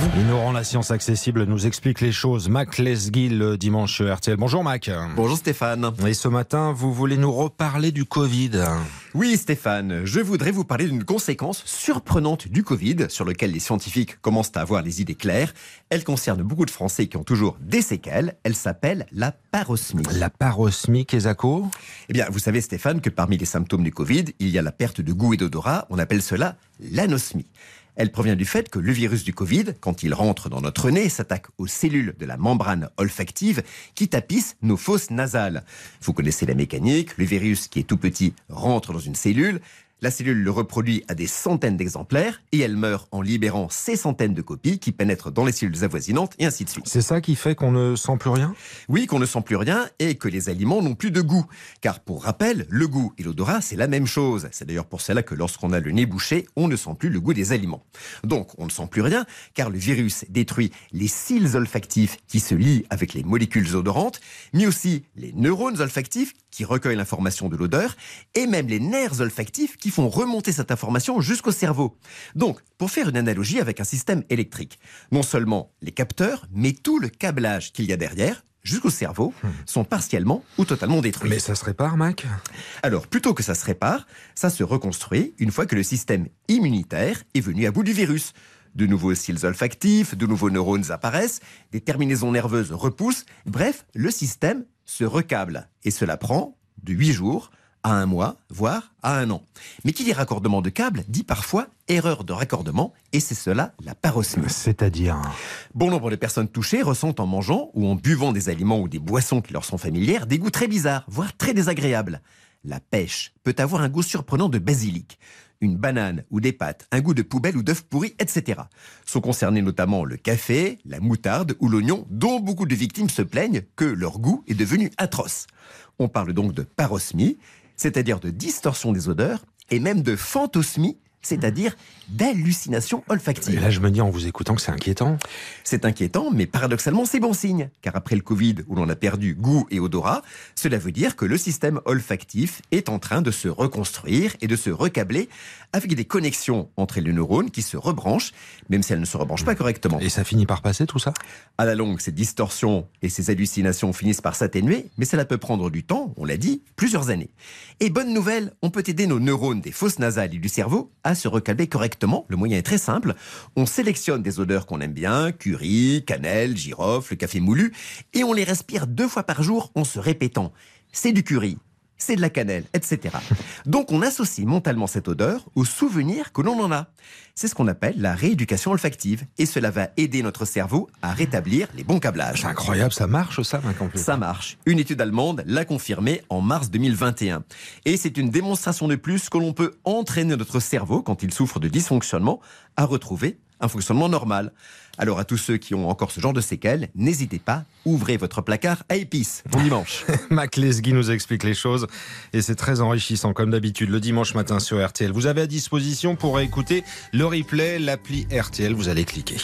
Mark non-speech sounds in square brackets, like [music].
vous. Il nous rend la science accessible, nous explique les choses. Mac Lesguil, le dimanche sur RTL. Bonjour Mac. Bonjour Stéphane. Et ce matin, vous voulez nous reparler du Covid Oui Stéphane, je voudrais vous parler d'une conséquence surprenante du Covid sur lequel les scientifiques commencent à avoir les idées claires. Elle concerne beaucoup de Français qui ont toujours des séquelles. Elle s'appelle la parosmie. La parosmie, Kézako Eh bien, vous savez Stéphane que parmi les symptômes du Covid, il y a la perte de goût et d'odorat. On appelle cela l'anosmie. Elle provient du fait que le virus du Covid, quand il rentre dans notre nez, s'attaque aux cellules de la membrane olfactive qui tapissent nos fosses nasales. Vous connaissez la mécanique, le virus qui est tout petit rentre dans une cellule, la cellule le reproduit à des centaines d'exemplaires et elle meurt en libérant ces centaines de copies qui pénètrent dans les cellules avoisinantes et ainsi de suite. C'est ça qui fait qu'on ne sent plus rien? Oui, qu'on ne sent plus rien et que les aliments n'ont plus de goût. Car pour rappel, le goût et l'odorat, c'est la même chose. C'est d'ailleurs pour cela que lorsqu'on a le nez bouché, on ne sent plus le goût des aliments. Donc on ne sent plus rien car le virus détruit les cils olfactifs qui se lient avec les molécules odorantes, mais aussi les neurones olfactifs qui recueillent l'information de l'odeur et même les nerfs olfactifs qui font remonter cette information jusqu'au cerveau. Donc, pour faire une analogie avec un système électrique, non seulement les capteurs, mais tout le câblage qu'il y a derrière, jusqu'au cerveau, sont partiellement ou totalement détruits. Mais ça se répare, Mac? Alors, plutôt que ça se répare, ça se reconstruit une fois que le système immunitaire est venu à bout du virus. De nouveaux cils olfactifs, de nouveaux neurones apparaissent, des terminaisons nerveuses repoussent, bref, le système se recable. Et cela prend de 8 jours à un mois, voire à un an. Mais qui dit raccordement de câble dit parfois erreur de raccordement, et c'est cela la parosmie. C'est-à-dire Bon nombre de personnes touchées ressentent en mangeant ou en buvant des aliments ou des boissons qui leur sont familières des goûts très bizarres, voire très désagréables. La pêche peut avoir un goût surprenant de basilic. Une banane ou des pâtes, un goût de poubelle ou d'œuf pourri, etc. Sont concernés notamment le café, la moutarde ou l'oignon, dont beaucoup de victimes se plaignent que leur goût est devenu atroce. On parle donc de parosmie, c'est-à-dire de distorsion des odeurs, et même de phantosmie, c'est-à-dire d'hallucination Et olfactive. là, je me dis en vous écoutant que c'est inquiétant. C'est inquiétant, mais paradoxalement, c'est bon signe. Car après le Covid, où l'on a perdu goût et odorat, cela veut dire que le système olfactif est en train de se reconstruire et de se recabler avec des connexions entre les neurones qui se rebranchent, même si elles ne se rebranchent pas correctement. Et ça finit par passer tout ça? À la longue, ces distorsions et ces hallucinations finissent par s'atténuer, mais cela peut prendre du temps, on l'a dit, plusieurs années. Et bonne nouvelle, on peut aider nos neurones des fosses nasales et du cerveau à se recabler correctement. Le moyen est très simple. On sélectionne des odeurs qu'on aime bien, curry, cannelle, girofle, café moulu, et on les respire deux fois par jour en se répétant. C'est du curry. C'est de la cannelle, etc. Donc on associe mentalement cette odeur au souvenir que l'on en a. C'est ce qu'on appelle la rééducation olfactive. Et cela va aider notre cerveau à rétablir les bons câblages. C'est incroyable, ça marche ça. Ça marche. Une étude allemande l'a confirmé en mars 2021. Et c'est une démonstration de plus que l'on peut entraîner notre cerveau, quand il souffre de dysfonctionnement, à retrouver un fonctionnement normal. Alors à tous ceux qui ont encore ce genre de séquelles, n'hésitez pas, ouvrez votre placard à épices. Bon dimanche. [laughs] Mac Lesguy nous explique les choses et c'est très enrichissant comme d'habitude le dimanche matin sur RTL. Vous avez à disposition pour écouter le replay, l'appli RTL, vous allez cliquer.